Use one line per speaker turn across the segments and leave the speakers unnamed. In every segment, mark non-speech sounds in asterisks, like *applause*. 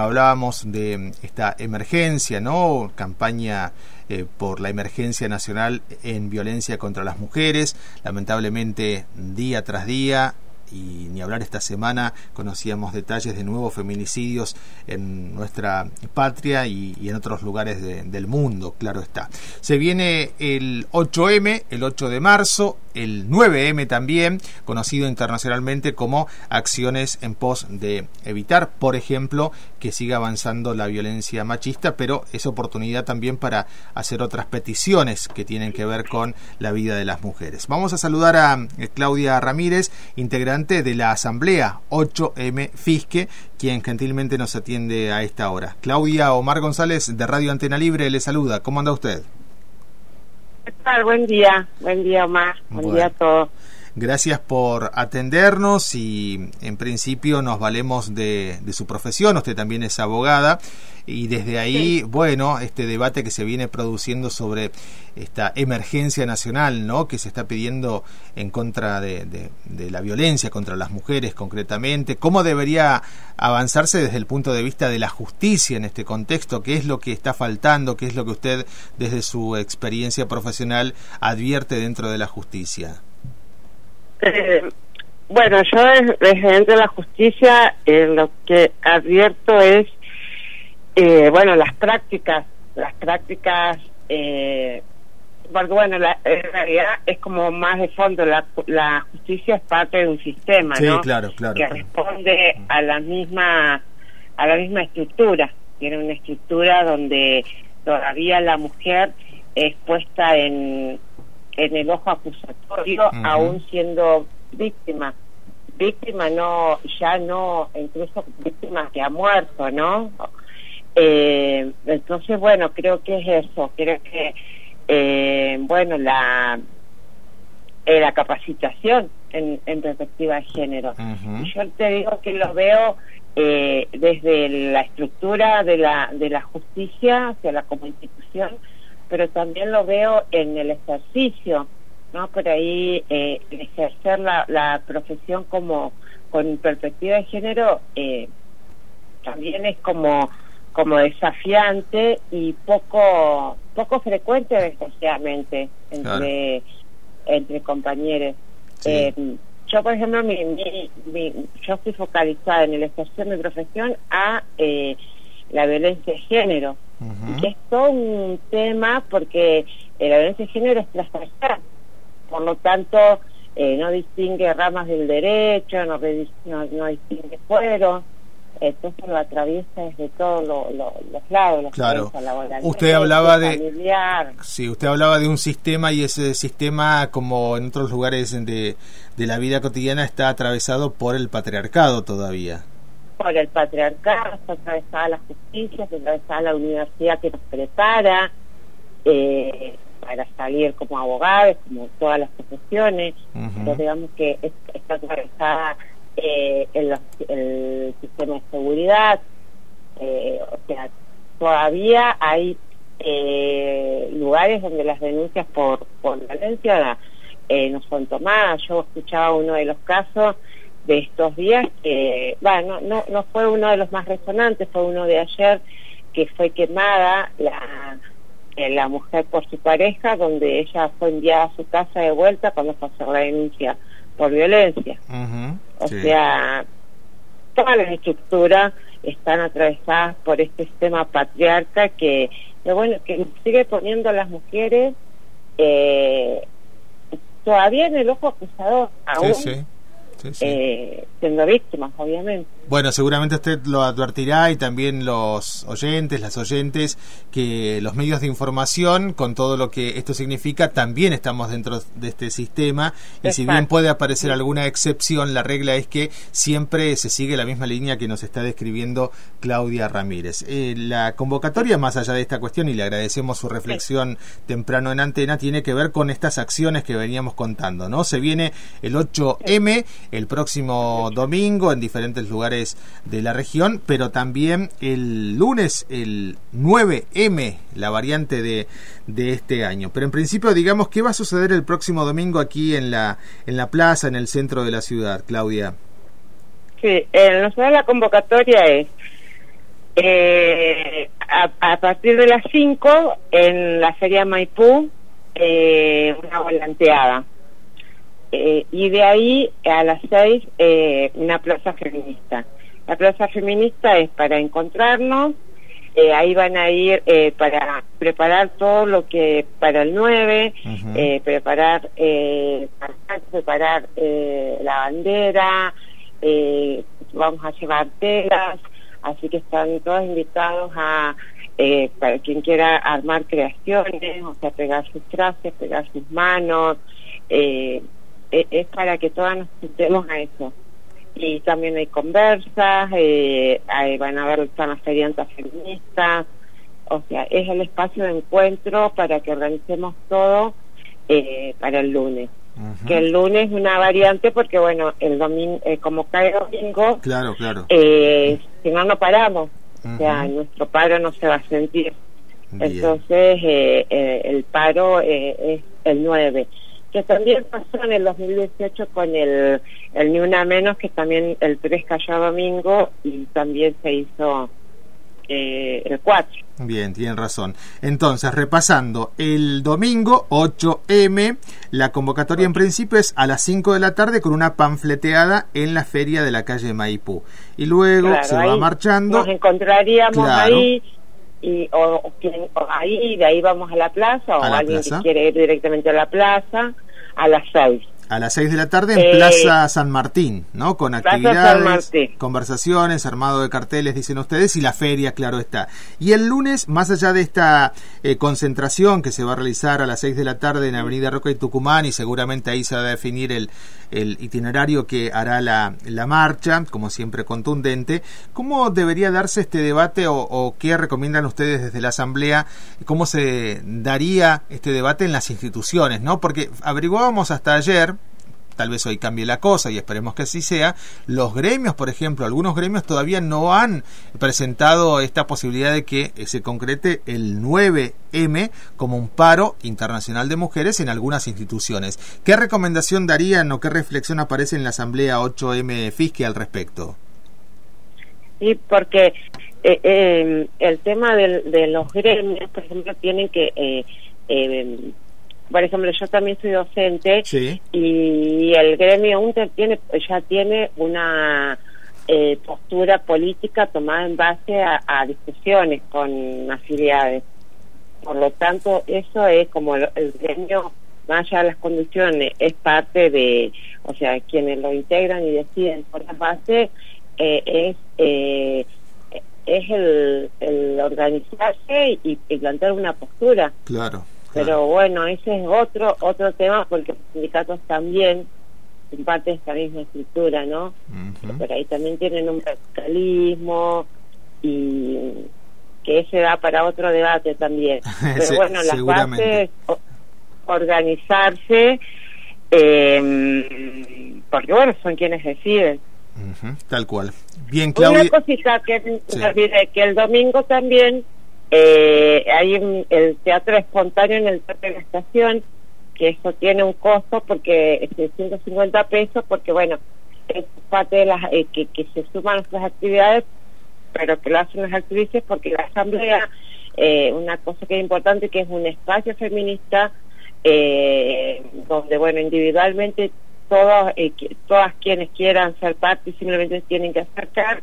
Hablábamos de esta emergencia, ¿no? Campaña eh, por la emergencia nacional en violencia contra las mujeres. Lamentablemente, día tras día, y ni hablar esta semana, conocíamos detalles de nuevos feminicidios en nuestra patria y, en otros lugares del mundo, claro está. Se viene el 8M, el 8 de marzo, el 9M también, conocido internacionalmente como acciones en pos de evitar, por ejemplo, que siga avanzando la violencia machista, pero es oportunidad también para hacer otras peticiones que tienen que ver con la vida de las mujeres. Vamos a saludar a eh, Claudia Ramírez, integrante de la Asamblea 8M Fisque, quien gentilmente nos atiende a esta hora. Claudia Omar González de Radio Antena Libre le saluda. ¿Cómo anda usted?
¿Qué tal? Buen día, buen día Omar, buen día a todos.
Gracias por atendernos y en principio nos valemos de, su profesión, usted también es abogada y desde ahí, bueno, este debate que se viene produciendo sobre esta emergencia nacional, ¿no? Que se está pidiendo en contra de, de, la violencia contra las mujeres concretamente, cómo debería avanzarse desde el punto de vista de la justicia en este contexto, qué es lo que está faltando, qué es lo que usted desde su experiencia profesional advierte dentro de la justicia.
Eh, bueno, yo desde dentro de la justicia eh, lo que advierto es, eh, bueno, las prácticas, las prácticas, eh, porque bueno, la, en realidad es como más de fondo, la, la justicia es parte de un sistema, ¿no?
claro, claro,
que responde a la misma, a la misma estructura, tiene una estructura donde todavía la mujer es puesta en en el ojo acusatorio, aún siendo víctima. Víctima no, ya no, incluso víctima que ha muerto, ¿no? Eh, entonces, bueno, creo que es eso, creo que, eh, bueno, la, eh, la capacitación en, en, perspectiva de género. Yo te digo que lo veo eh, desde la estructura de la, de la justicia hacia la como institución, pero también lo veo en el ejercicio, ¿no? Por ahí eh, ejercer la, la profesión como con perspectiva de género eh, también es como como desafiante y poco poco frecuente desgraciadamente entre entre compañeros. Eh, yo por ejemplo mi, mi, yo estoy focalizada en el ejercicio de mi profesión a eh, la violencia de género que es todo un tema porque la violencia de género es transversal, por lo tanto eh, no distingue ramas del derecho, no, no, distingue fuero, entonces lo atraviesa desde todos los lados.
claro. Usted hablaba de sí, usted hablaba de un sistema y ese sistema, como en otros lugares de, de la vida cotidiana, está atravesado por el patriarcado todavía
por el patriarcado, está atravesada la justicia, está atravesada la universidad que nos prepara eh, para salir como abogados, como todas las profesiones. digamos que está atravesada eh, el, el, sistema de seguridad. Eh, o sea, todavía hay eh, lugares donde las denuncias por, por violencia eh, no son tomadas. Yo escuchaba uno de los casos de estos días, que, bueno, no, no fue uno de los más resonantes, fue uno de ayer que fue quemada la, eh, la mujer por su pareja, donde ella fue enviada a su casa de vuelta cuando hacer la denuncia por violencia. o sea, todas las estructuras están atravesadas por este sistema patriarca que, bueno, que sigue poniendo a las mujeres eh, todavía en el ojo acusador, aún eh, siendo víctimas, obviamente.
Bueno, seguramente usted lo advertirá y también los oyentes, las oyentes, que los medios de información, con todo lo que esto significa, también estamos dentro de este sistema y si bien puede aparecer alguna excepción, la regla es que siempre se sigue la misma línea que nos está describiendo Claudia Ramírez. Eh, la convocatoria, más allá de esta cuestión, y le agradecemos su reflexión temprano en antena, tiene que ver con estas acciones que veníamos contando, ¿no? Se viene el 8M el próximo domingo en diferentes lugares de la región, pero también el lunes, el 9M, la variante de, de este año. Pero en principio, digamos, ¿qué va a suceder el próximo domingo aquí en la, en la plaza, en el centro de la ciudad, Claudia?
Sí, en la la convocatoria es a, partir de las 5 en la Feria Maipú, eh, una volanteada. Eh, y de ahí a las 6 eh, una plaza feminista. La plaza feminista es para encontrarnos, eh, ahí van a ir eh, para preparar todo lo que para el 9, eh, preparar, eh, preparar eh, la bandera, eh, vamos a llevar telas, así que están todos invitados a, eh, para quien quiera armar creaciones, o sea, pegar sus trajes, pegar sus manos, eh, e-, es para que todas nos sentemos a eso y también hay conversas, eh, van a ver están las feriantas feministas, o sea, es el espacio de encuentro para que organicemos todo eh, para el lunes. Que el lunes es una variante porque, bueno, el domingo, eh, como cae domingo,
claro, claro.
Eh, si no, no paramos. O sea, nuestro paro no se va a sentir. Entonces, eh, eh, el paro es el 9 que también pasó en el 2018 con el, el Ni Una Menos, que también el 3 cayó domingo y también se hizo eh, el 4.
Bien, tienen razón. Entonces, repasando, el domingo 8M, la convocatoria en principio es a las 5 de la tarde con una panfleteada en la feria de la calle Maipú. Y luego se va marchando.
Nos encontraríamos ahí y o, ahí de ahí vamos a la plaza o alguien que quiere ir directamente a la plaza a las seis
a las 6 de la tarde en eh, Plaza San Martín, ¿no? Con actividades, conversaciones, armado de carteles, dicen ustedes, y la feria, claro está. Y el lunes, más allá de esta eh, concentración que se va a realizar a las 6 de la tarde en Avenida Roca y Tucumán, y seguramente ahí se va a definir el, el itinerario que hará la, la marcha, como siempre contundente, ¿cómo debería darse este debate o, o qué recomiendan ustedes desde la Asamblea? ¿Cómo se daría este debate en las instituciones, no? Porque averiguábamos hasta ayer, tal vez hoy cambie la cosa y esperemos que así sea, los gremios, por ejemplo, algunos gremios todavía no han presentado esta posibilidad de que se concrete el 9M como un paro internacional de mujeres en algunas instituciones. ¿Qué recomendación darían o qué reflexión aparece en la Asamblea 8M Fisque al respecto?
Sí, porque eh, eh, el tema de, los gremios, por ejemplo, tienen que eh, eh por ejemplo, yo también soy docente y el gremio UNTER tiene, ya tiene una eh, postura política tomada en base a, discusiones con afiliados. Por lo tanto, eso es como el, gremio, más allá de las condiciones, es parte de, o sea, quienes lo integran y deciden por la base, eh, es... Eh, es el, el organizarse y, y plantear una postura.
Claro.
Pero bueno, ese es otro otro tema porque los sindicatos también son parte de esta misma estructura, ¿no? Pero ahí también tienen un radicalismo y que ese da para otro debate también. *laughs* Pero bueno, las bases, organizarse, eh, porque bueno, son quienes deciden.
tal cual. Bien, Claudia.
Una cosita que, que el domingo también eh, hay el teatro espontáneo en el Teatro de la Estación, que eso tiene un costo porque es de 150 pesos, porque bueno, es parte de las eh, que, se suman nuestras actividades, pero que lo hacen las actrices porque la Asamblea, eh, una cosa que es importante, que es un espacio feminista eh, donde, bueno, individualmente todos, eh, todas quienes quieran ser parte simplemente tienen que acercar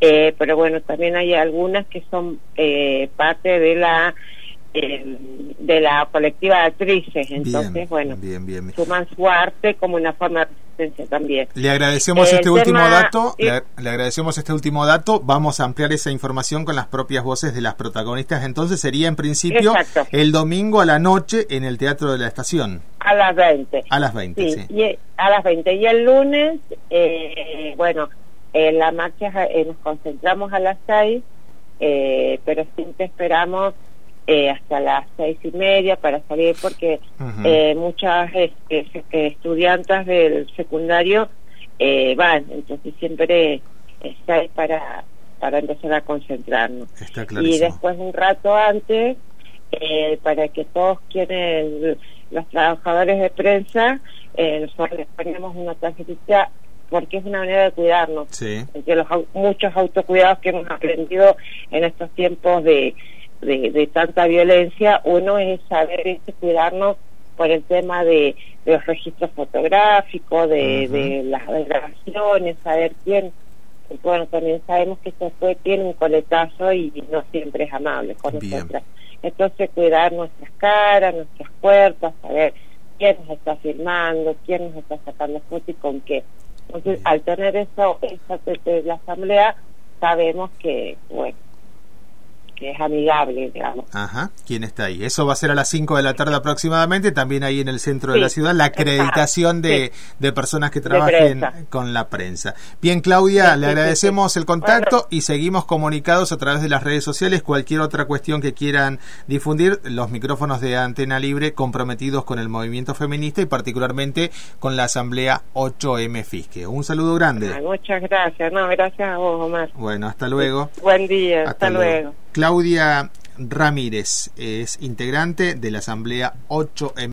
eh, pero bueno, también hay algunas que son eh, parte de la eh, de la colectiva de actrices, entonces bueno, suman su arte como una forma de resistencia también.
Le agradecemos este último dato, le, agradecemos este último dato, vamos a ampliar esa información con las propias voces de las protagonistas, entonces sería en principio el domingo a la noche en el Teatro de la Estación.
A las 20.
A las 20, sí.
Y, a las 20. Y el lunes, eh, bueno, en la marcha eh, nos concentramos a las seis, eh, pero siempre esperamos eh, hasta las seis y media para salir porque muchas estudiantes del secundario van, entonces siempre está para para empezar a concentrarnos. y después un rato antes, para que todos quienes, los trabajadores de prensa, nosotros les ponemos una tarjetita porque es una manera de cuidarnos. Sí. Entre los muchos autocuidados que hemos aprendido en estos tiempos de, de, tanta violencia, uno es saber este, cuidarnos por el tema de, los registros fotográficos, de, las grabaciones, saber quién. Bueno, también sabemos que esto fue, tiene un coletazo y no siempre es amable con nosotras. Entonces, cuidar nuestras caras, nuestras puertas, saber quién nos está filmando, quién nos está sacando fotos y con qué. Entonces, al tener eso, esa, la asamblea, sabemos que, bueno, que es amigable, digamos.
Ajá, ¿quién está ahí? Eso va a ser a las 5 de la tarde aproximadamente, también ahí en el centro de la ciudad, la acreditación de, de, personas que trabajen con la prensa. Bien, Claudia, le agradecemos el contacto y seguimos comunicados a través de las redes sociales. Cualquier otra cuestión que quieran difundir, los micrófonos de Antena Libre comprometidos con el movimiento feminista y particularmente con la Asamblea 8M Fisque. Un saludo grande.
muchas gracias, no, gracias a vos, Omar.
Bueno, hasta luego.
Buen día, hasta, luego.
Claudia Ramírez es integrante de la Asamblea 8M.